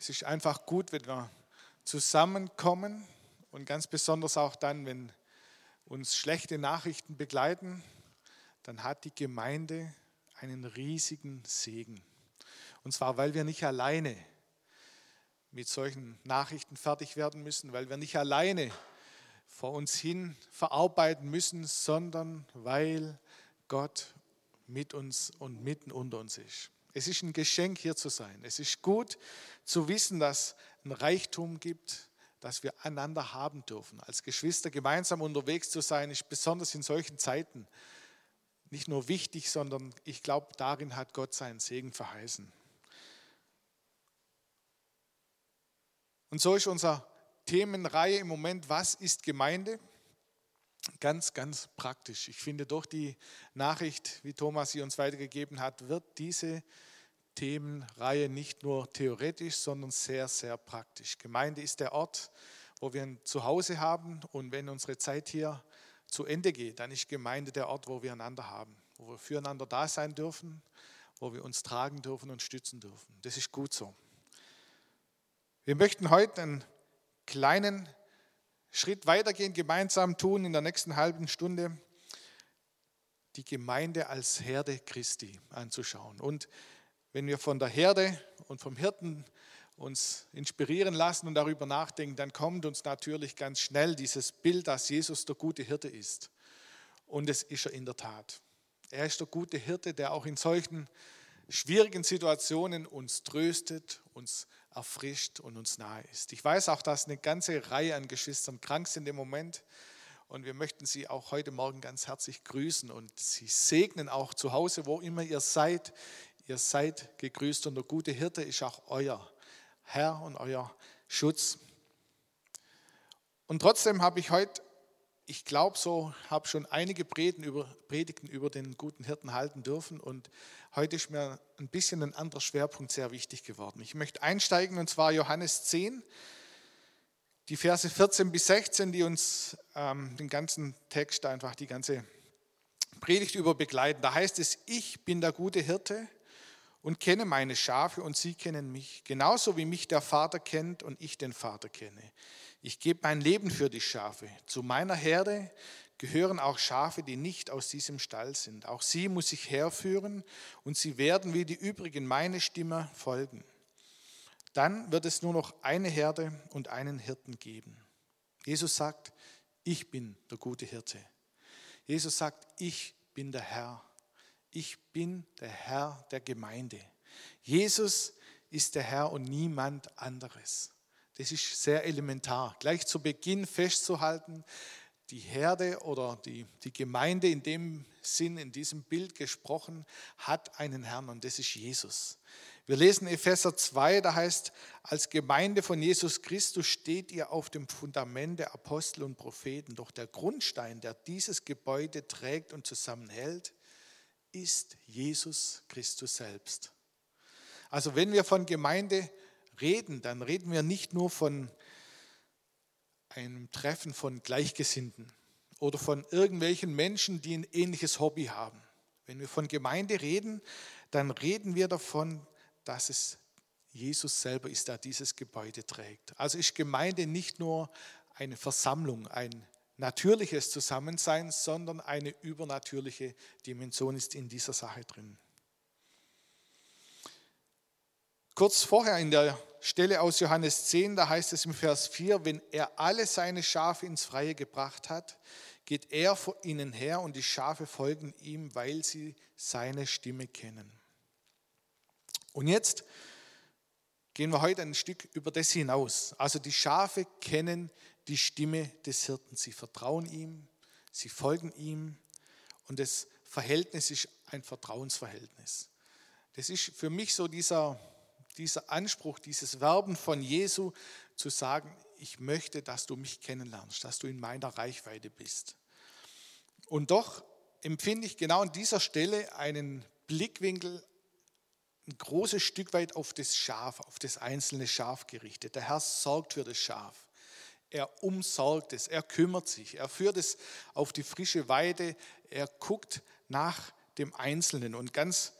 Es ist einfach gut, wenn wir zusammenkommen und ganz besonders auch dann, wenn uns schlechte Nachrichten begleiten, dann hat die Gemeinde einen riesigen Segen. Und zwar, weil wir nicht alleine mit solchen Nachrichten fertig werden müssen, weil wir nicht alleine vor uns hin verarbeiten müssen, sondern weil Gott mit uns und mitten unter uns ist. Es ist ein Geschenk, hier zu sein. Es ist gut zu wissen, dass ein Reichtum gibt, dass wir einander haben dürfen. Als Geschwister gemeinsam unterwegs zu sein, ist besonders in solchen Zeiten nicht nur wichtig, sondern ich glaube, darin hat Gott seinen Segen verheißen. Und so ist unsere Themenreihe im Moment, was ist Gemeinde? Ganz, ganz praktisch. Ich finde, durch die Nachricht, wie Thomas sie uns weitergegeben hat, wird diese Themenreihe nicht nur theoretisch, sondern sehr, sehr praktisch. Gemeinde ist der Ort, wo wir ein Zuhause haben und wenn unsere Zeit hier zu Ende geht, dann ist Gemeinde der Ort, wo wir einander haben, wo wir füreinander da sein dürfen, wo wir uns tragen dürfen und stützen dürfen. Das ist gut so. Wir möchten heute einen kleinen Schritt weitergehen, gemeinsam tun in der nächsten halben Stunde, die Gemeinde als Herde Christi anzuschauen. Und wenn wir von der Herde und vom Hirten uns inspirieren lassen und darüber nachdenken, dann kommt uns natürlich ganz schnell dieses Bild, dass Jesus der gute Hirte ist. Und es ist er in der Tat. Er ist der gute Hirte, der auch in solchen schwierigen Situationen uns tröstet, uns erfrischt und uns nahe ist. Ich weiß auch, dass eine ganze Reihe an Geschwistern krank sind im Moment und wir möchten Sie auch heute Morgen ganz herzlich grüßen und Sie segnen auch zu Hause, wo immer ihr seid. Ihr seid gegrüßt und der gute Hirte ist auch euer Herr und euer Schutz. Und trotzdem habe ich heute ich glaube so, habe schon einige Predigten über, Predigten über den guten Hirten halten dürfen und heute ist mir ein bisschen ein anderer Schwerpunkt sehr wichtig geworden. Ich möchte einsteigen und zwar Johannes 10, die Verse 14 bis 16, die uns ähm, den ganzen Text einfach, die ganze Predigt über begleiten. Da heißt es, ich bin der gute Hirte und kenne meine Schafe und sie kennen mich, genauso wie mich der Vater kennt und ich den Vater kenne. Ich gebe mein Leben für die Schafe. Zu meiner Herde gehören auch Schafe, die nicht aus diesem Stall sind. Auch sie muss ich herführen und sie werden wie die übrigen meine Stimme folgen. Dann wird es nur noch eine Herde und einen Hirten geben. Jesus sagt, ich bin der gute Hirte. Jesus sagt, ich bin der Herr. Ich bin der Herr der Gemeinde. Jesus ist der Herr und niemand anderes. Das ist sehr elementar. Gleich zu Beginn festzuhalten, die Herde oder die, die Gemeinde in dem Sinn, in diesem Bild gesprochen, hat einen Herrn und das ist Jesus. Wir lesen Epheser 2, da heißt, als Gemeinde von Jesus Christus steht ihr auf dem Fundament der Apostel und Propheten. Doch der Grundstein, der dieses Gebäude trägt und zusammenhält, ist Jesus Christus selbst. Also wenn wir von Gemeinde reden, dann reden wir nicht nur von einem Treffen von Gleichgesinnten oder von irgendwelchen Menschen, die ein ähnliches Hobby haben. Wenn wir von Gemeinde reden, dann reden wir davon, dass es Jesus selber ist, der dieses Gebäude trägt. Also ist Gemeinde nicht nur eine Versammlung, ein natürliches Zusammensein, sondern eine übernatürliche Dimension ist in dieser Sache drin. Kurz vorher in der Stelle aus Johannes 10, da heißt es im Vers 4, wenn er alle seine Schafe ins Freie gebracht hat, geht er vor ihnen her und die Schafe folgen ihm, weil sie seine Stimme kennen. Und jetzt gehen wir heute ein Stück über das hinaus. Also die Schafe kennen die Stimme des Hirten. Sie vertrauen ihm, sie folgen ihm und das Verhältnis ist ein Vertrauensverhältnis. Das ist für mich so dieser dieser Anspruch, dieses Werben von Jesu zu sagen, ich möchte, dass du mich kennenlernst, dass du in meiner Reichweite bist. Und doch empfinde ich genau an dieser Stelle einen Blickwinkel ein großes Stück weit auf das Schaf, auf das einzelne Schaf gerichtet. Der Herr sorgt für das Schaf. Er umsorgt es, er kümmert sich, er führt es auf die frische Weide, er guckt nach dem Einzelnen. Und ganz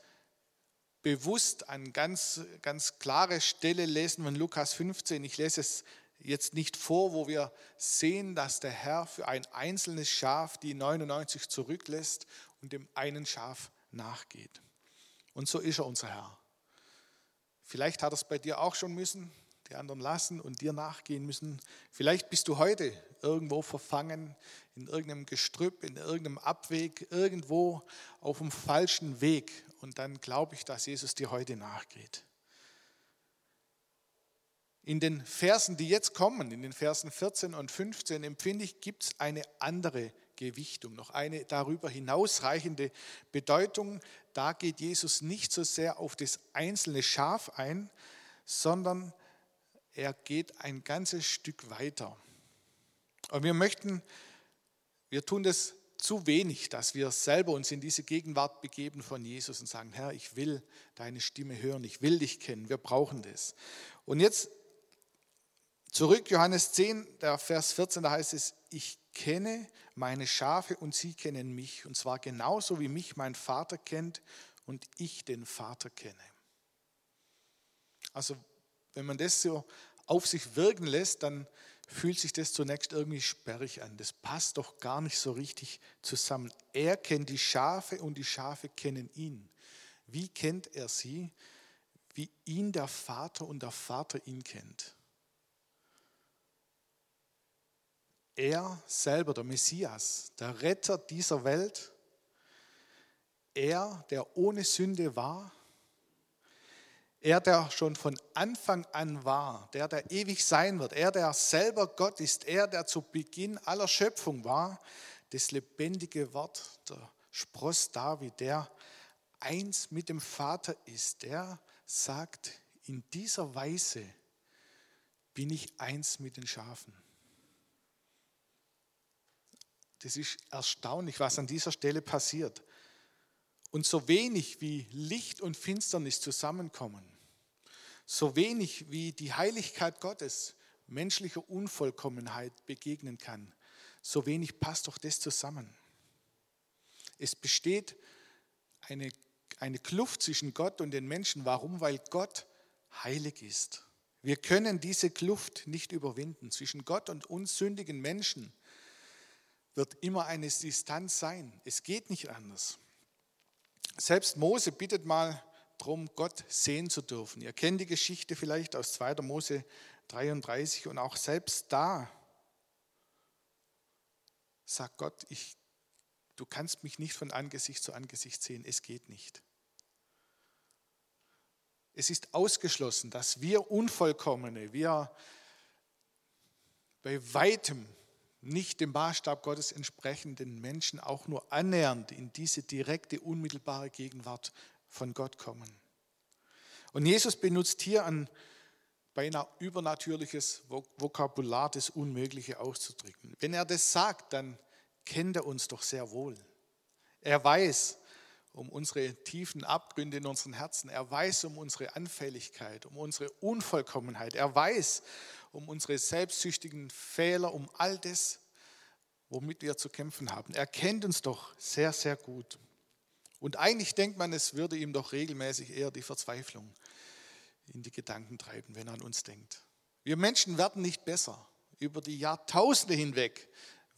bewusst an ganz, ganz klare Stelle lesen von Lukas 15. Ich lese es jetzt nicht vor, wo wir sehen, dass der Herr für ein einzelnes Schaf die 99 zurücklässt und dem einen Schaf nachgeht. Und so ist er unser Herr. Vielleicht hat er es bei dir auch schon müssen, die anderen lassen und dir nachgehen müssen. Vielleicht bist du heute irgendwo verfangen, in irgendeinem Gestrüpp, in irgendeinem Abweg, irgendwo auf dem falschen Weg. Und dann glaube ich, dass Jesus dir heute nachgeht. In den Versen, die jetzt kommen, in den Versen 14 und 15, empfinde ich, gibt es eine andere Gewichtung, noch eine darüber hinausreichende Bedeutung. Da geht Jesus nicht so sehr auf das einzelne Schaf ein, sondern er geht ein ganzes Stück weiter. Und wir möchten, wir tun das zu wenig, dass wir selber uns in diese Gegenwart begeben von Jesus und sagen, Herr, ich will deine Stimme hören, ich will dich kennen, wir brauchen das. Und jetzt zurück, Johannes 10, der Vers 14, da heißt es, ich kenne meine Schafe und sie kennen mich, und zwar genauso wie mich mein Vater kennt und ich den Vater kenne. Also wenn man das so auf sich wirken lässt, dann fühlt sich das zunächst irgendwie sperrig an. Das passt doch gar nicht so richtig zusammen. Er kennt die Schafe und die Schafe kennen ihn. Wie kennt er sie? Wie ihn der Vater und der Vater ihn kennt. Er selber, der Messias, der Retter dieser Welt, er, der ohne Sünde war, er, der schon von Anfang an war, der, der ewig sein wird, er, der selber Gott ist, er, der zu Beginn aller Schöpfung war, das lebendige Wort, der Spross David, der eins mit dem Vater ist, der sagt, in dieser Weise bin ich eins mit den Schafen. Das ist erstaunlich, was an dieser Stelle passiert. Und so wenig wie Licht und Finsternis zusammenkommen, so wenig wie die Heiligkeit Gottes menschlicher Unvollkommenheit begegnen kann, so wenig passt doch das zusammen. Es besteht eine, eine Kluft zwischen Gott und den Menschen. Warum? Weil Gott heilig ist. Wir können diese Kluft nicht überwinden. Zwischen Gott und uns sündigen Menschen wird immer eine Distanz sein. Es geht nicht anders. Selbst Mose bittet mal darum, Gott sehen zu dürfen. Ihr kennt die Geschichte vielleicht aus 2. Mose 33 und auch selbst da sagt Gott, ich, du kannst mich nicht von Angesicht zu Angesicht sehen, es geht nicht. Es ist ausgeschlossen, dass wir Unvollkommene, wir bei weitem nicht dem Maßstab Gottes entsprechenden Menschen auch nur annähernd in diese direkte, unmittelbare Gegenwart von Gott kommen. Und Jesus benutzt hier ein beinahe übernatürliches Vokabular, das Unmögliche auszudrücken. Wenn er das sagt, dann kennt er uns doch sehr wohl. Er weiß um unsere tiefen Abgründe in unseren Herzen. Er weiß um unsere Anfälligkeit, um unsere Unvollkommenheit. Er weiß um unsere selbstsüchtigen Fehler, um all das, womit wir zu kämpfen haben. Er kennt uns doch sehr, sehr gut. Und eigentlich denkt man, es würde ihm doch regelmäßig eher die Verzweiflung in die Gedanken treiben, wenn er an uns denkt. Wir Menschen werden nicht besser. Über die Jahrtausende hinweg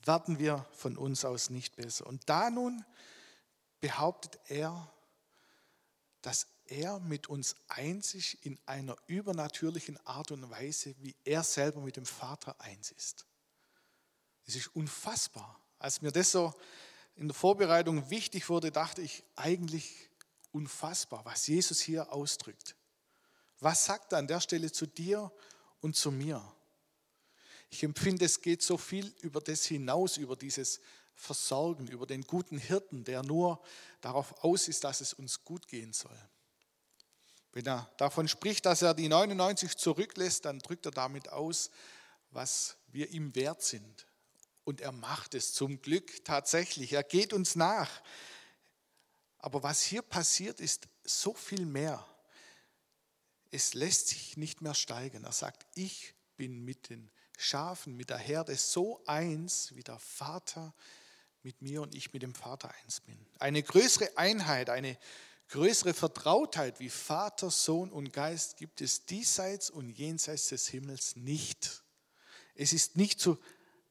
werden wir von uns aus nicht besser. Und da nun behauptet er, dass er mit uns einzig in einer übernatürlichen Art und Weise, wie er selber mit dem Vater eins ist. Es ist unfassbar. Als mir das so in der Vorbereitung wichtig wurde, dachte ich eigentlich unfassbar, was Jesus hier ausdrückt. Was sagt er an der Stelle zu dir und zu mir? Ich empfinde, es geht so viel über das hinaus, über dieses Versorgen, über den guten Hirten, der nur darauf aus ist, dass es uns gut gehen soll. Wenn er davon spricht, dass er die 99 zurücklässt, dann drückt er damit aus, was wir ihm wert sind. Und er macht es zum Glück tatsächlich. Er geht uns nach. Aber was hier passiert, ist so viel mehr. Es lässt sich nicht mehr steigern. Er sagt, ich bin mit den Schafen, mit der Herde so eins, wie der Vater mit mir und ich mit dem Vater eins bin. Eine größere Einheit, eine Größere Vertrautheit wie Vater, Sohn und Geist gibt es diesseits und jenseits des Himmels nicht. Es ist nicht zu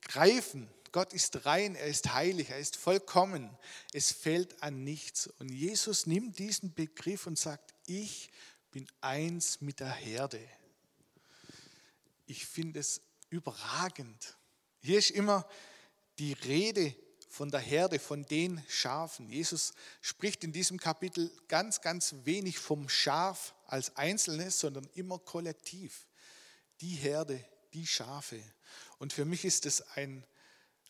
greifen. Gott ist rein, er ist heilig, er ist vollkommen. Es fällt an nichts. Und Jesus nimmt diesen Begriff und sagt, ich bin eins mit der Herde. Ich finde es überragend. Hier ist immer die Rede von der Herde, von den Schafen. Jesus spricht in diesem Kapitel ganz, ganz wenig vom Schaf als Einzelnes, sondern immer kollektiv. Die Herde, die Schafe. Und für mich ist es ein,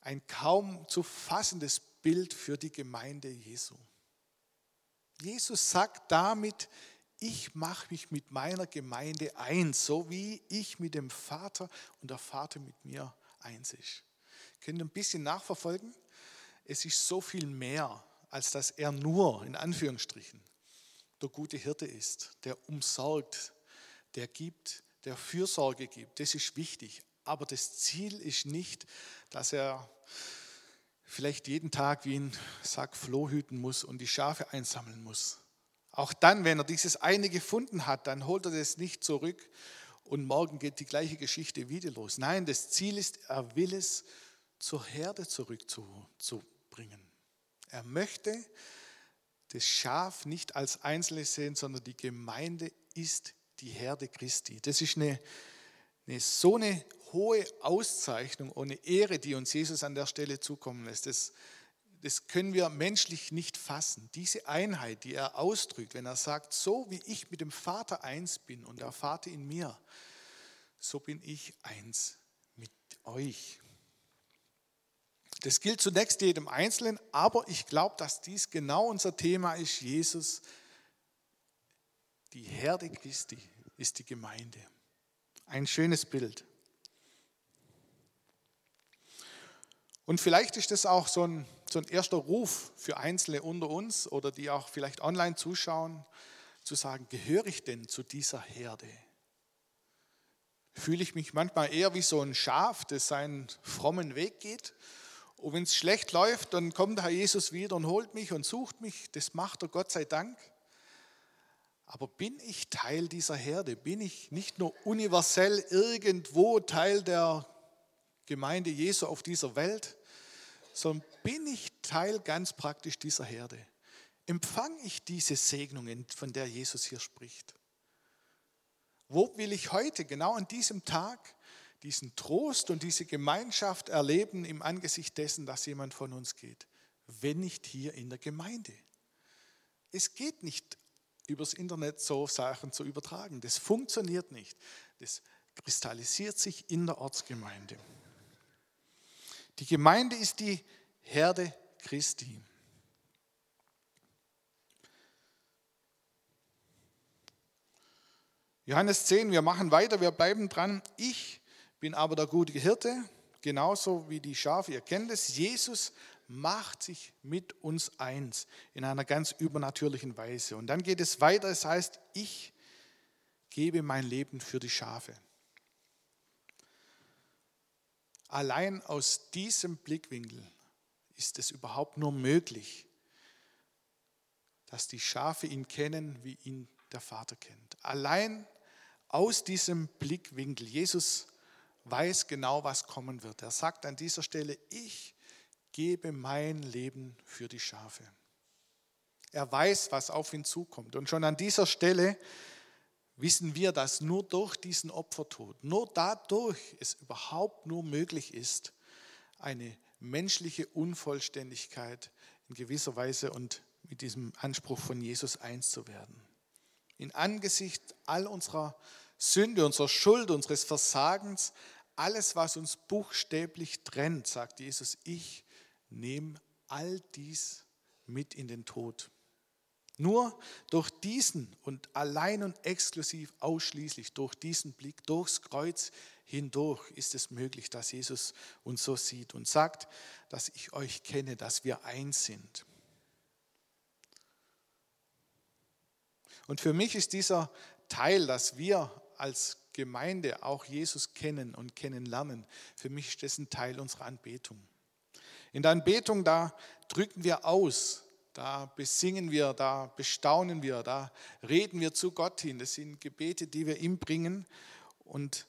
ein kaum zu fassendes Bild für die Gemeinde Jesu. Jesus sagt damit, ich mache mich mit meiner Gemeinde eins, so wie ich mit dem Vater und der Vater mit mir eins ist. Können ihr ein bisschen nachverfolgen? Es ist so viel mehr, als dass er nur, in Anführungsstrichen, der gute Hirte ist, der umsorgt, der gibt, der Fürsorge gibt. Das ist wichtig. Aber das Ziel ist nicht, dass er vielleicht jeden Tag wie ein Sack Floh hüten muss und die Schafe einsammeln muss. Auch dann, wenn er dieses eine gefunden hat, dann holt er das nicht zurück und morgen geht die gleiche Geschichte wieder los. Nein, das Ziel ist, er will es zur Herde zurückzubringen. Er möchte das Schaf nicht als Einzelnes sehen, sondern die Gemeinde ist die Herde Christi. Das ist eine, eine so eine hohe Auszeichnung eine Ehre, die uns Jesus an der Stelle zukommen lässt. Das, das können wir menschlich nicht fassen. Diese Einheit, die er ausdrückt, wenn er sagt, so wie ich mit dem Vater eins bin und der Vater in mir, so bin ich eins mit euch. Das gilt zunächst jedem Einzelnen, aber ich glaube, dass dies genau unser Thema ist. Jesus, die Herde Christi ist die Gemeinde. Ein schönes Bild. Und vielleicht ist das auch so ein, so ein erster Ruf für Einzelne unter uns oder die auch vielleicht online zuschauen, zu sagen, gehöre ich denn zu dieser Herde? Fühle ich mich manchmal eher wie so ein Schaf, das seinen frommen Weg geht? Und wenn es schlecht läuft, dann kommt der Herr Jesus wieder und holt mich und sucht mich. Das macht er Gott sei Dank. Aber bin ich Teil dieser Herde? Bin ich nicht nur universell irgendwo Teil der Gemeinde Jesu auf dieser Welt, sondern bin ich Teil ganz praktisch dieser Herde? Empfange ich diese Segnungen, von der Jesus hier spricht? Wo will ich heute, genau an diesem Tag, diesen Trost und diese Gemeinschaft erleben im Angesicht dessen, dass jemand von uns geht, wenn nicht hier in der Gemeinde. Es geht nicht übers Internet so Sachen zu übertragen. Das funktioniert nicht. Das kristallisiert sich in der Ortsgemeinde. Die Gemeinde ist die Herde Christi. Johannes 10, wir machen weiter, wir bleiben dran. Ich bin aber der gute Hirte, genauso wie die Schafe. Ihr kennt es. Jesus macht sich mit uns eins in einer ganz übernatürlichen Weise. Und dann geht es weiter. Es heißt, ich gebe mein Leben für die Schafe. Allein aus diesem Blickwinkel ist es überhaupt nur möglich, dass die Schafe ihn kennen, wie ihn der Vater kennt. Allein aus diesem Blickwinkel. Jesus weiß genau, was kommen wird. Er sagt an dieser Stelle, ich gebe mein Leben für die Schafe. Er weiß, was auf ihn zukommt. Und schon an dieser Stelle wissen wir, dass nur durch diesen Opfertod, nur dadurch es überhaupt nur möglich ist, eine menschliche Unvollständigkeit in gewisser Weise und mit diesem Anspruch von Jesus eins zu werden. In Angesicht all unserer Sünde, unserer Schuld, unseres Versagens, alles, was uns buchstäblich trennt, sagt Jesus, ich nehme all dies mit in den Tod. Nur durch diesen und allein und exklusiv ausschließlich durch diesen Blick, durchs Kreuz hindurch ist es möglich, dass Jesus uns so sieht und sagt, dass ich euch kenne, dass wir eins sind. Und für mich ist dieser Teil, dass wir als Gemeinde auch Jesus kennen und kennenlernen, für mich ist das ein Teil unserer Anbetung. In der Anbetung, da drücken wir aus, da besingen wir, da bestaunen wir, da reden wir zu Gott hin. Das sind Gebete, die wir ihm bringen. Und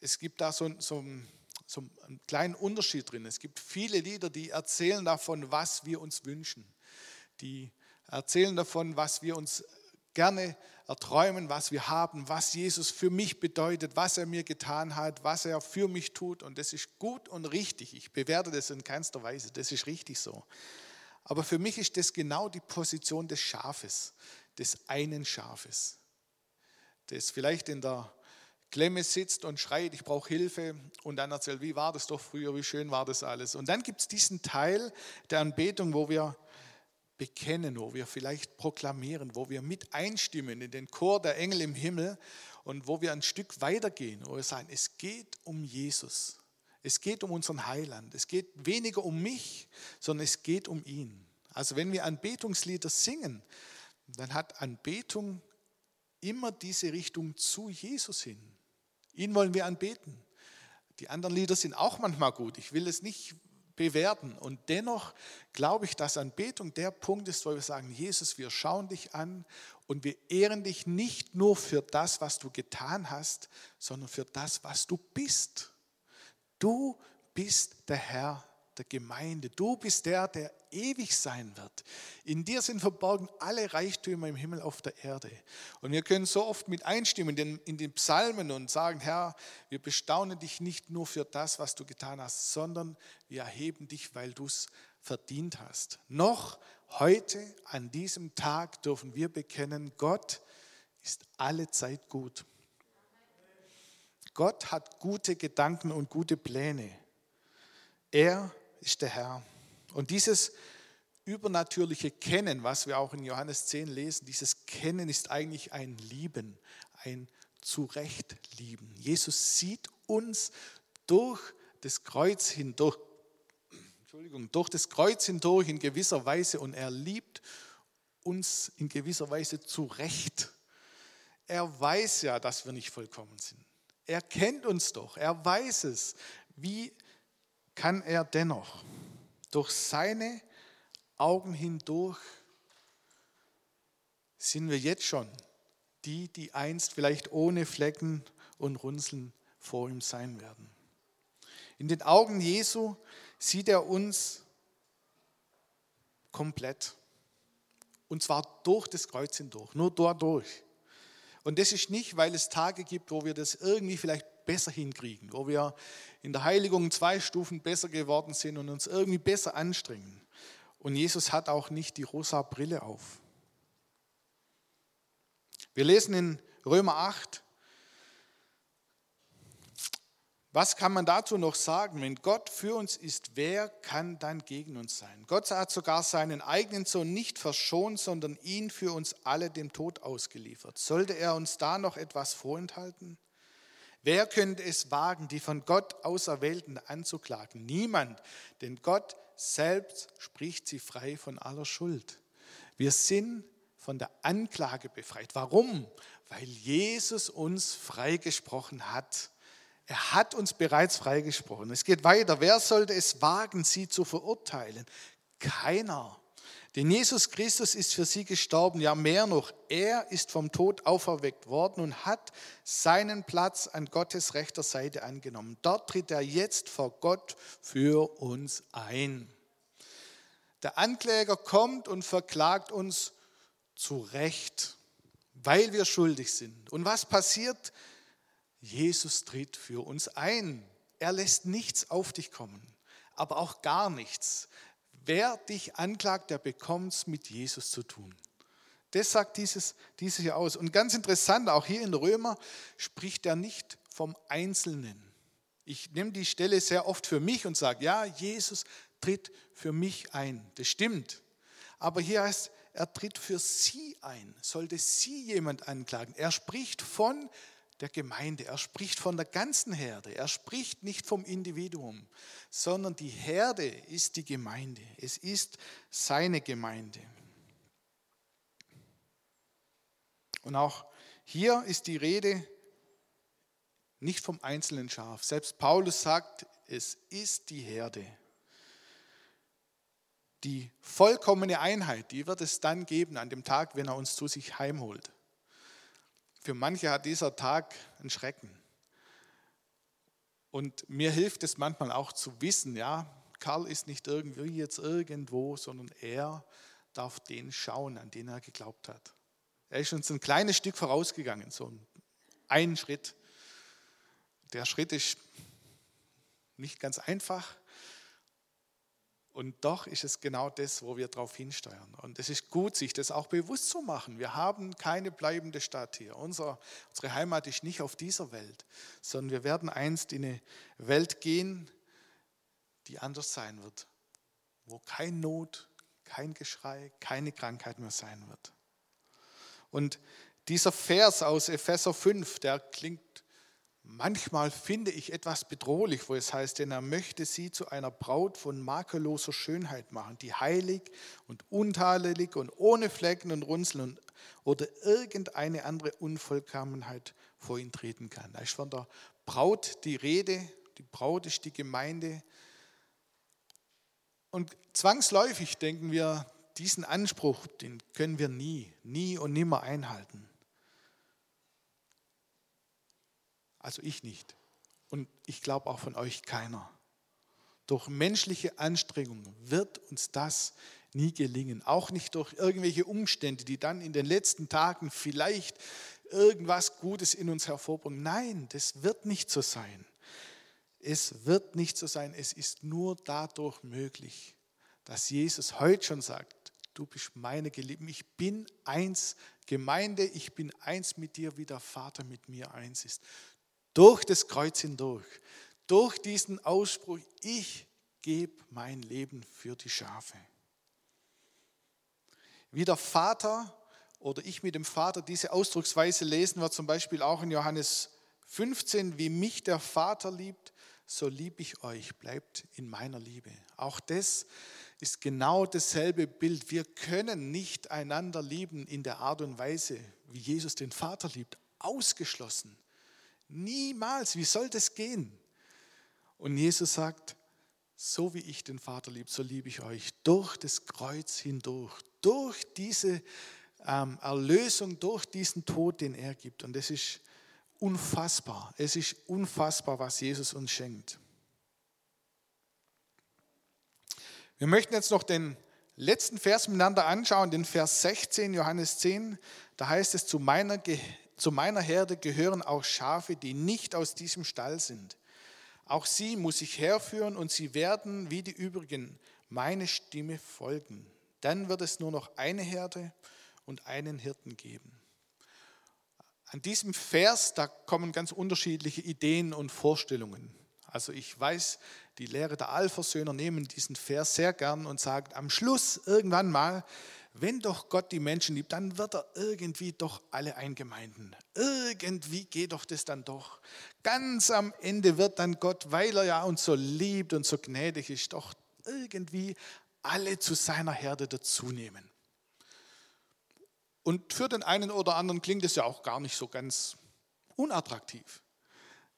es gibt da so, so, so einen kleinen Unterschied drin. Es gibt viele Lieder, die erzählen davon, was wir uns wünschen. Die erzählen davon, was wir uns gerne erträumen, was wir haben, was Jesus für mich bedeutet, was er mir getan hat, was er für mich tut. Und das ist gut und richtig. Ich bewerte das in keinster Weise. Das ist richtig so. Aber für mich ist das genau die Position des Schafes, des einen Schafes, das vielleicht in der Klemme sitzt und schreit, ich brauche Hilfe und dann erzählt, wie war das doch früher, wie schön war das alles. Und dann gibt es diesen Teil der Anbetung, wo wir bekennen, wo wir vielleicht proklamieren, wo wir mit einstimmen in den Chor der Engel im Himmel und wo wir ein Stück weitergehen, wo wir sagen, es geht um Jesus. Es geht um unseren Heiland. Es geht weniger um mich, sondern es geht um ihn. Also wenn wir Anbetungslieder singen, dann hat Anbetung immer diese Richtung zu Jesus hin. Ihn wollen wir anbeten. Die anderen Lieder sind auch manchmal gut. Ich will es nicht bewerten. Und dennoch glaube ich, dass Anbetung der Punkt ist, wo wir sagen, Jesus, wir schauen dich an und wir ehren dich nicht nur für das, was du getan hast, sondern für das, was du bist. Du bist der Herr der Gemeinde. Du bist der, der ewig sein wird. In dir sind verborgen alle Reichtümer im Himmel auf der Erde. Und wir können so oft mit einstimmen in den Psalmen und sagen, Herr, wir bestaunen dich nicht nur für das, was du getan hast, sondern wir erheben dich, weil du es verdient hast. Noch heute, an diesem Tag, dürfen wir bekennen, Gott ist alle Zeit gut. Gott hat gute Gedanken und gute Pläne. Er ist der Herr. Und dieses übernatürliche Kennen, was wir auch in Johannes 10 lesen, dieses Kennen ist eigentlich ein Lieben, ein Zurechtlieben. Jesus sieht uns durch das Kreuz hindurch, Entschuldigung, durch das Kreuz hindurch in gewisser Weise und er liebt uns in gewisser Weise zurecht. Er weiß ja, dass wir nicht vollkommen sind. Er kennt uns doch, er weiß es. Wie kann er dennoch durch seine Augen hindurch sind wir jetzt schon die, die einst vielleicht ohne Flecken und Runzeln vor ihm sein werden. In den Augen Jesu sieht er uns komplett. Und zwar durch das Kreuz hindurch, nur dadurch. Und das ist nicht, weil es Tage gibt, wo wir das irgendwie vielleicht besser hinkriegen, wo wir in der Heiligung zwei Stufen besser geworden sind und uns irgendwie besser anstrengen. Und Jesus hat auch nicht die rosa Brille auf. Wir lesen in Römer 8, was kann man dazu noch sagen? Wenn Gott für uns ist, wer kann dann gegen uns sein? Gott hat sogar seinen eigenen Sohn nicht verschont, sondern ihn für uns alle dem Tod ausgeliefert. Sollte er uns da noch etwas vorenthalten? Wer könnte es wagen, die von Gott Auserwählten anzuklagen? Niemand, denn Gott selbst spricht sie frei von aller Schuld. Wir sind von der Anklage befreit. Warum? Weil Jesus uns freigesprochen hat. Er hat uns bereits freigesprochen. Es geht weiter. Wer sollte es wagen, sie zu verurteilen? Keiner. Denn Jesus Christus ist für sie gestorben, ja mehr noch, er ist vom Tod auferweckt worden und hat seinen Platz an Gottes rechter Seite angenommen. Dort tritt er jetzt vor Gott für uns ein. Der Ankläger kommt und verklagt uns zu Recht, weil wir schuldig sind. Und was passiert? Jesus tritt für uns ein. Er lässt nichts auf dich kommen, aber auch gar nichts. Wer dich anklagt, der bekommt es mit Jesus zu tun. Das sagt dieses, dieses hier aus. Und ganz interessant, auch hier in Römer spricht er nicht vom Einzelnen. Ich nehme die Stelle sehr oft für mich und sage, ja, Jesus tritt für mich ein. Das stimmt. Aber hier heißt, er tritt für sie ein. Sollte sie jemand anklagen? Er spricht von der Gemeinde. Er spricht von der ganzen Herde. Er spricht nicht vom Individuum, sondern die Herde ist die Gemeinde. Es ist seine Gemeinde. Und auch hier ist die Rede nicht vom einzelnen Schaf. Selbst Paulus sagt, es ist die Herde. die vollkommene Einheit, die wird es dann geben an dem Tag, wenn er uns zu sich heimholt. Für manche hat dieser Tag einen Schrecken. Und mir hilft es manchmal auch zu wissen, ja, Karl ist nicht irgendwie jetzt irgendwo, sondern er darf den schauen, an den er geglaubt hat. Er ist uns ein kleines Stück vorausgegangen, so ein Schritt. Der Schritt ist nicht ganz einfach. Und doch ist es genau das, wo wir darauf hinsteuern. Und es ist gut, sich das auch bewusst zu machen. Wir haben keine bleibende Stadt hier. Unser, unsere Heimat ist nicht auf dieser Welt, sondern wir werden einst in eine Welt gehen, die anders sein wird, wo kein Not, kein Geschrei, keine Krankheit mehr sein wird. Und dieser Vers aus Epheser 5, der klingt Manchmal finde ich etwas bedrohlich, wo es heißt, denn er möchte sie zu einer Braut von makelloser Schönheit machen, die heilig und untadelig und ohne Flecken und Runzeln oder irgendeine andere Unvollkommenheit vor ihn treten kann. Da ist von der Braut die Rede, die Braut ist die Gemeinde. Und zwangsläufig denken wir, diesen Anspruch, den können wir nie, nie und nimmer einhalten. Also ich nicht. Und ich glaube auch von euch keiner. Durch menschliche Anstrengungen wird uns das nie gelingen. Auch nicht durch irgendwelche Umstände, die dann in den letzten Tagen vielleicht irgendwas Gutes in uns hervorbringen. Nein, das wird nicht so sein. Es wird nicht so sein. Es ist nur dadurch möglich, dass Jesus heute schon sagt, du bist meine Geliebte. Ich bin eins, Gemeinde, ich bin eins mit dir, wie der Vater mit mir eins ist durch das Kreuz hindurch, durch diesen Ausspruch, ich gebe mein Leben für die Schafe. Wie der Vater oder ich mit dem Vater diese Ausdrucksweise lesen wir zum Beispiel auch in Johannes 15, wie mich der Vater liebt, so liebe ich euch, bleibt in meiner Liebe. Auch das ist genau dasselbe Bild. Wir können nicht einander lieben in der Art und Weise, wie Jesus den Vater liebt, ausgeschlossen. Niemals. Wie soll das gehen? Und Jesus sagt, so wie ich den Vater liebe, so liebe ich euch durch das Kreuz hindurch, durch diese ähm, Erlösung, durch diesen Tod, den er gibt. Und es ist unfassbar. Es ist unfassbar, was Jesus uns schenkt. Wir möchten jetzt noch den letzten Vers miteinander anschauen, den Vers 16, Johannes 10. Da heißt es, zu meiner zu meiner Herde gehören auch Schafe, die nicht aus diesem Stall sind. Auch sie muss ich herführen und sie werden wie die übrigen meine Stimme folgen. Dann wird es nur noch eine Herde und einen Hirten geben. An diesem Vers, da kommen ganz unterschiedliche Ideen und Vorstellungen. Also ich weiß, die Lehre der Allversöhner nehmen diesen Vers sehr gern und sagen, am Schluss irgendwann mal wenn doch Gott die Menschen liebt, dann wird er irgendwie doch alle eingemeinden. Irgendwie geht doch das dann doch. Ganz am Ende wird dann Gott, weil er ja uns so liebt und so gnädig ist, doch irgendwie alle zu seiner Herde dazunehmen. Und für den einen oder anderen klingt es ja auch gar nicht so ganz unattraktiv.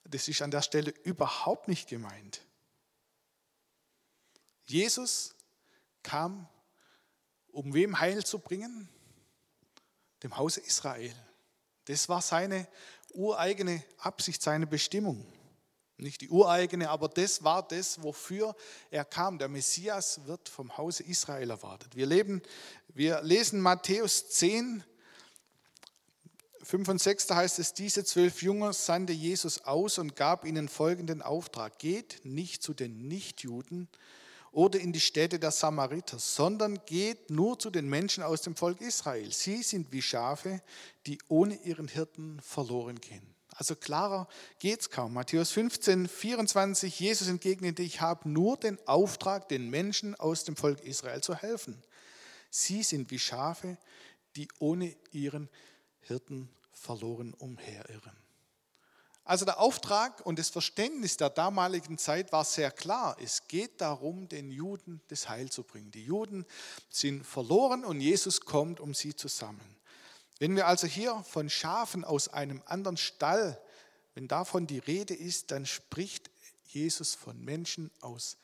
Das ist an der Stelle überhaupt nicht gemeint. Jesus kam um wem Heil zu bringen? Dem Hause Israel. Das war seine ureigene Absicht, seine Bestimmung. Nicht die ureigene, aber das war das, wofür er kam. Der Messias wird vom Hause Israel erwartet. Wir, leben, wir lesen Matthäus 10, 5 und 6, da heißt es, diese zwölf Jünger sandte Jesus aus und gab ihnen folgenden Auftrag. Geht nicht zu den Nichtjuden, oder in die Städte der Samariter, sondern geht nur zu den Menschen aus dem Volk Israel. Sie sind wie Schafe, die ohne ihren Hirten verloren gehen. Also klarer geht es kaum. Matthäus 15, 24, Jesus entgegnete, ich habe nur den Auftrag, den Menschen aus dem Volk Israel zu helfen. Sie sind wie Schafe, die ohne ihren Hirten verloren umherirren. Also der Auftrag und das Verständnis der damaligen Zeit war sehr klar. Es geht darum, den Juden das Heil zu bringen. Die Juden sind verloren und Jesus kommt, um sie zu sammeln. Wenn wir also hier von Schafen aus einem anderen Stall, wenn davon die Rede ist, dann spricht Jesus von Menschen aus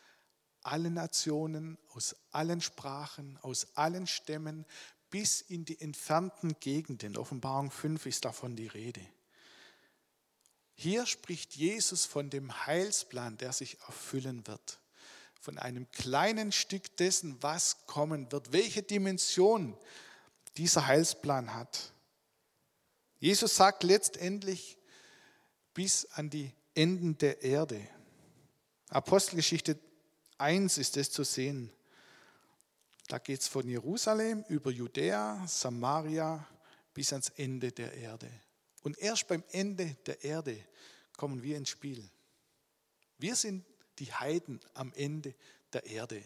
allen Nationen, aus allen Sprachen, aus allen Stämmen bis in die entfernten Gegenden. Offenbarung 5 ist davon die Rede. Hier spricht Jesus von dem Heilsplan, der sich erfüllen wird. Von einem kleinen Stück dessen, was kommen wird, welche Dimension dieser Heilsplan hat. Jesus sagt letztendlich bis an die Enden der Erde. Apostelgeschichte 1 ist es zu sehen. Da geht es von Jerusalem über Judäa, Samaria bis ans Ende der Erde. Und erst beim Ende der Erde kommen wir ins Spiel. Wir sind die Heiden am Ende der Erde.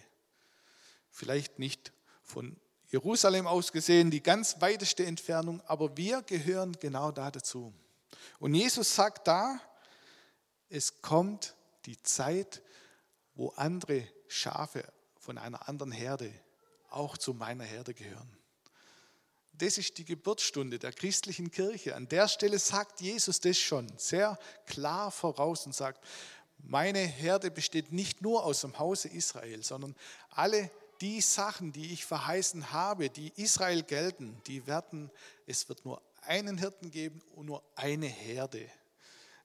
Vielleicht nicht von Jerusalem aus gesehen, die ganz weiteste Entfernung, aber wir gehören genau da dazu. Und Jesus sagt da, es kommt die Zeit, wo andere Schafe von einer anderen Herde auch zu meiner Herde gehören. Das ist die Geburtsstunde der christlichen Kirche. An der Stelle sagt Jesus das schon sehr klar voraus und sagt, meine Herde besteht nicht nur aus dem Hause Israel, sondern alle die Sachen, die ich verheißen habe, die Israel gelten, die werden, es wird nur einen Hirten geben und nur eine Herde.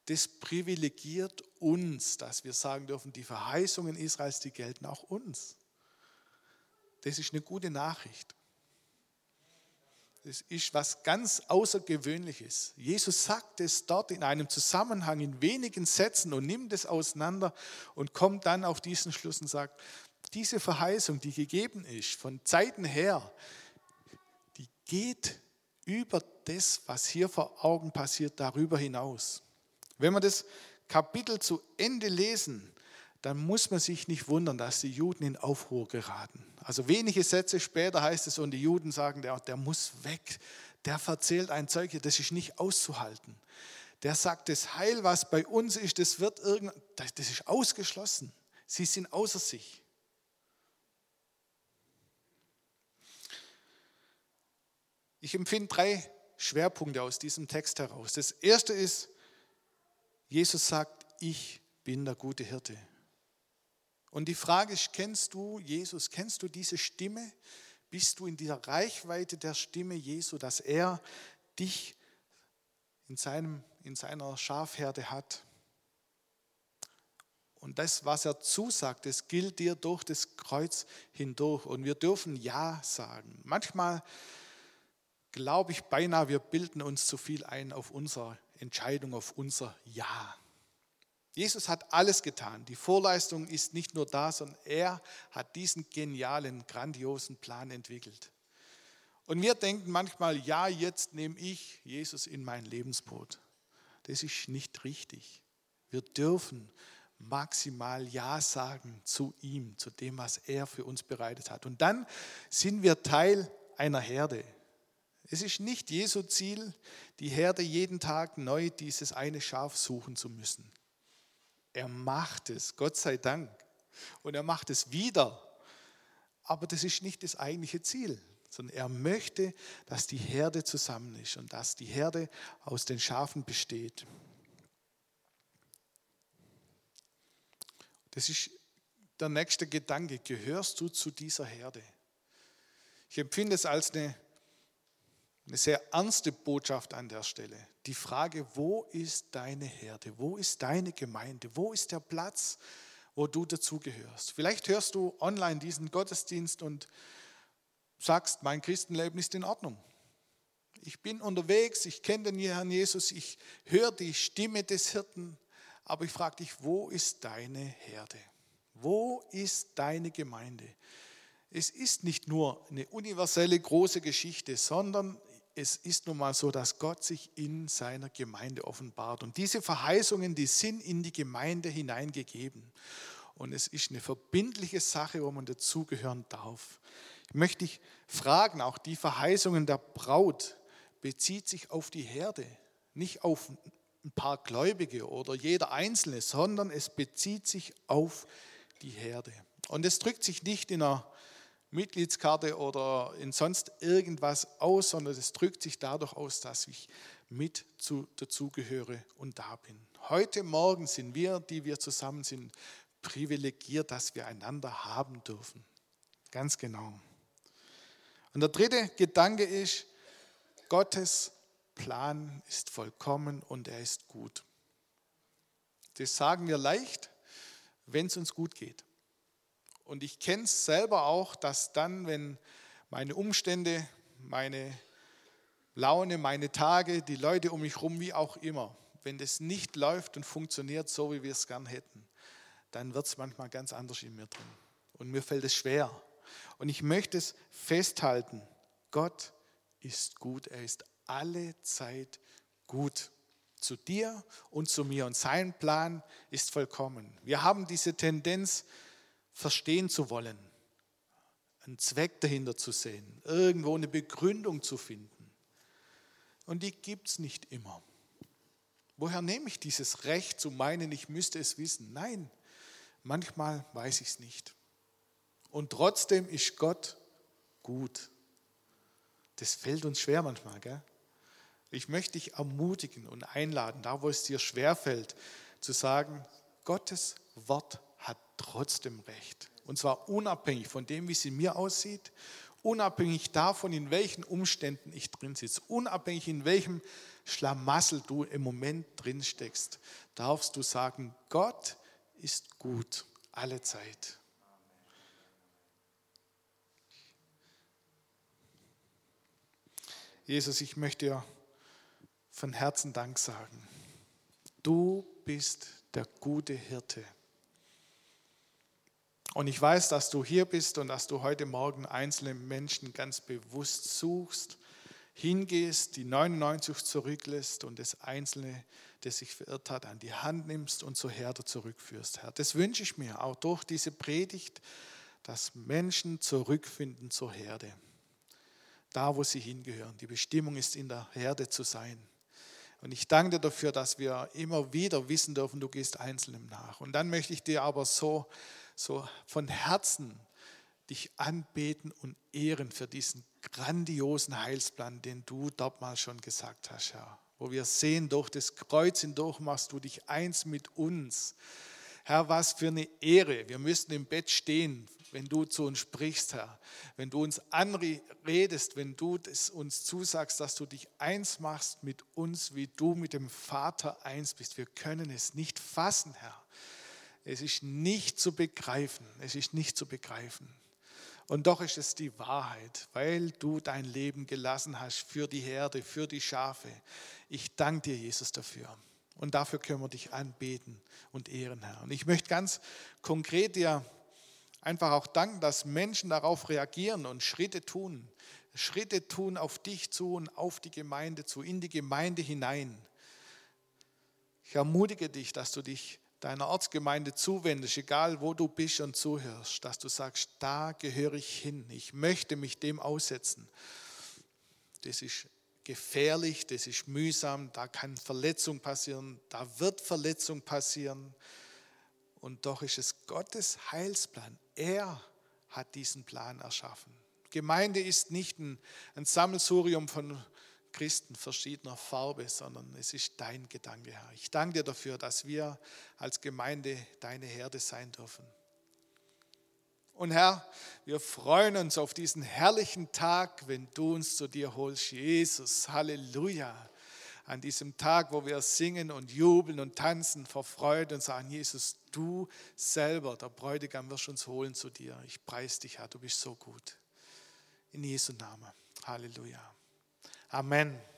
Das privilegiert uns, dass wir sagen dürfen, die Verheißungen Israels, die gelten auch uns. Das ist eine gute Nachricht. Das ist was ganz Außergewöhnliches. Jesus sagt es dort in einem Zusammenhang, in wenigen Sätzen und nimmt es auseinander und kommt dann auf diesen Schluss und sagt, diese Verheißung, die gegeben ist, von Zeiten her, die geht über das, was hier vor Augen passiert, darüber hinaus. Wenn wir das Kapitel zu Ende lesen, dann muss man sich nicht wundern, dass die Juden in Aufruhr geraten. Also wenige Sätze später heißt es, und die Juden sagen, der, der muss weg, der verzählt ein Zeug, das ist nicht auszuhalten. Der sagt, das Heil, was bei uns ist, das wird irgend, das ist ausgeschlossen. Sie sind außer sich. Ich empfinde drei Schwerpunkte aus diesem Text heraus. Das erste ist, Jesus sagt, ich bin der gute Hirte. Und die Frage ist, kennst du Jesus, kennst du diese Stimme? Bist du in dieser Reichweite der Stimme Jesu, dass er dich in, seinem, in seiner Schafherde hat? Und das, was er zusagt, das gilt dir durch das Kreuz hindurch. Und wir dürfen Ja sagen. Manchmal glaube ich beinahe, wir bilden uns zu viel ein auf unsere Entscheidung, auf unser Ja. Jesus hat alles getan. Die Vorleistung ist nicht nur da, sondern er hat diesen genialen, grandiosen Plan entwickelt. Und wir denken manchmal, ja, jetzt nehme ich Jesus in mein Lebensboot. Das ist nicht richtig. Wir dürfen maximal Ja sagen zu ihm, zu dem, was er für uns bereitet hat. Und dann sind wir Teil einer Herde. Es ist nicht Jesu Ziel, die Herde jeden Tag neu dieses eine Schaf suchen zu müssen. Er macht es, Gott sei Dank. Und er macht es wieder. Aber das ist nicht das eigentliche Ziel, sondern er möchte, dass die Herde zusammen ist und dass die Herde aus den Schafen besteht. Das ist der nächste Gedanke. Gehörst du zu dieser Herde? Ich empfinde es als eine eine sehr ernste Botschaft an der Stelle. Die Frage, wo ist deine Herde? Wo ist deine Gemeinde? Wo ist der Platz, wo du dazugehörst? Vielleicht hörst du online diesen Gottesdienst und sagst, mein Christenleben ist in Ordnung. Ich bin unterwegs, ich kenne den Herrn Jesus, ich höre die Stimme des Hirten, aber ich frage dich, wo ist deine Herde? Wo ist deine Gemeinde? Es ist nicht nur eine universelle große Geschichte, sondern es ist nun mal so, dass Gott sich in seiner Gemeinde offenbart. Und diese Verheißungen, die sind in die Gemeinde hineingegeben. Und es ist eine verbindliche Sache, wo man dazugehören darf. Ich möchte dich fragen, auch die Verheißungen der Braut bezieht sich auf die Herde, nicht auf ein paar Gläubige oder jeder Einzelne, sondern es bezieht sich auf die Herde. Und es drückt sich nicht in einer Mitgliedskarte oder in sonst irgendwas aus, sondern es drückt sich dadurch aus, dass ich mit zu, dazugehöre und da bin. Heute Morgen sind wir, die wir zusammen sind, privilegiert, dass wir einander haben dürfen. Ganz genau. Und der dritte Gedanke ist, Gottes Plan ist vollkommen und er ist gut. Das sagen wir leicht, wenn es uns gut geht. Und ich kenne es selber auch, dass dann, wenn meine Umstände, meine Laune, meine Tage, die Leute um mich herum, wie auch immer, wenn das nicht läuft und funktioniert so, wie wir es gern hätten, dann wird es manchmal ganz anders in mir drin. Und mir fällt es schwer. Und ich möchte es festhalten, Gott ist gut, er ist alle Zeit gut zu dir und zu mir. Und sein Plan ist vollkommen. Wir haben diese Tendenz, verstehen zu wollen, einen Zweck dahinter zu sehen, irgendwo eine Begründung zu finden. Und die gibt es nicht immer. Woher nehme ich dieses Recht zu meinen, ich müsste es wissen? Nein, manchmal weiß ich es nicht. Und trotzdem ist Gott gut. Das fällt uns schwer manchmal. Gell? Ich möchte dich ermutigen und einladen, da wo es dir schwer fällt, zu sagen, Gottes Wort hat trotzdem recht. Und zwar unabhängig von dem, wie es in mir aussieht, unabhängig davon, in welchen Umständen ich drin sitze, unabhängig in welchem Schlamassel du im Moment drin steckst, darfst du sagen, Gott ist gut alle Zeit. Jesus, ich möchte dir von Herzen Dank sagen. Du bist der gute Hirte. Und ich weiß, dass du hier bist und dass du heute Morgen einzelne Menschen ganz bewusst suchst, hingehst, die 99 zurücklässt und das Einzelne, das sich verirrt hat, an die Hand nimmst und zur Herde zurückführst, Herr. Das wünsche ich mir auch durch diese Predigt, dass Menschen zurückfinden zur Herde, da wo sie hingehören. Die Bestimmung ist, in der Herde zu sein. Und ich danke dir dafür, dass wir immer wieder wissen dürfen, du gehst Einzelnem nach. Und dann möchte ich dir aber so so von Herzen dich anbeten und ehren für diesen grandiosen Heilsplan, den du dort mal schon gesagt hast, Herr. Wo wir sehen, durch das Kreuz hindurch machst du dich eins mit uns. Herr, was für eine Ehre. Wir müssten im Bett stehen, wenn du zu uns sprichst, Herr. Wenn du uns anredest, wenn du uns zusagst, dass du dich eins machst mit uns, wie du mit dem Vater eins bist. Wir können es nicht fassen, Herr. Es ist nicht zu begreifen. Es ist nicht zu begreifen. Und doch ist es die Wahrheit, weil du dein Leben gelassen hast für die Herde, für die Schafe. Ich danke dir, Jesus, dafür. Und dafür können wir dich anbeten und ehren, Herr. Und ich möchte ganz konkret dir einfach auch danken, dass Menschen darauf reagieren und Schritte tun. Schritte tun auf dich zu und auf die Gemeinde zu, in die Gemeinde hinein. Ich ermutige dich, dass du dich deiner Ortsgemeinde zuwendest, egal wo du bist und zuhörst, dass du sagst, da gehöre ich hin, ich möchte mich dem aussetzen. Das ist gefährlich, das ist mühsam, da kann Verletzung passieren, da wird Verletzung passieren. Und doch ist es Gottes Heilsplan. Er hat diesen Plan erschaffen. Gemeinde ist nicht ein, Sammelsurium von Christen verschiedener Farbe, sondern es ist dein Gedanke, Herr. Ich danke dir dafür, dass wir als Gemeinde deine Herde sein dürfen. Und Herr, wir freuen uns auf diesen herrlichen Tag, wenn du uns zu dir holst. Jesus, Halleluja. An diesem Tag, wo wir singen und jubeln und tanzen vor Freude und sagen, Jesus, du selber, der Bräutigam, wirst uns holen zu dir. Ich preise dich, Herr, du bist so gut. In Jesu Namen. Halleluja. Amen.